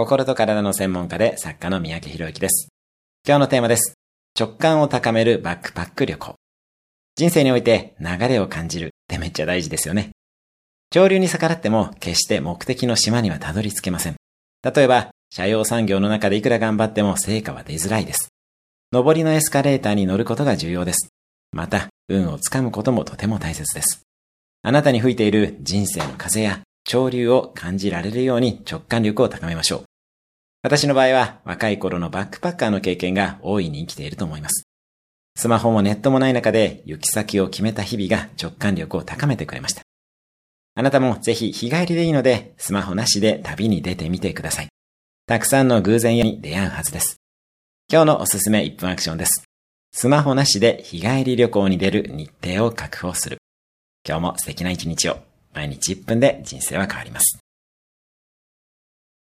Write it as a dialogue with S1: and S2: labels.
S1: 心と体の専門家で作家の三宅博之です。今日のテーマです。直感を高めるバックパック旅行。人生において流れを感じるってめっちゃ大事ですよね。潮流に逆らっても決して目的の島にはたどり着けません。例えば、社用産業の中でいくら頑張っても成果は出づらいです。上りのエスカレーターに乗ることが重要です。また、運をつかむこともとても大切です。あなたに吹いている人生の風や潮流を感じられるように直感力を高めましょう。私の場合は若い頃のバックパッカーの経験が大いに生きていると思います。スマホもネットもない中で行き先を決めた日々が直感力を高めてくれました。あなたもぜひ日帰りでいいのでスマホなしで旅に出てみてください。たくさんの偶然に出会うはずです。今日のおすすめ1分アクションです。スマホなしで日帰り旅行に出る日程を確保する。今日も素敵な一日を。毎日1分で人生は変わります。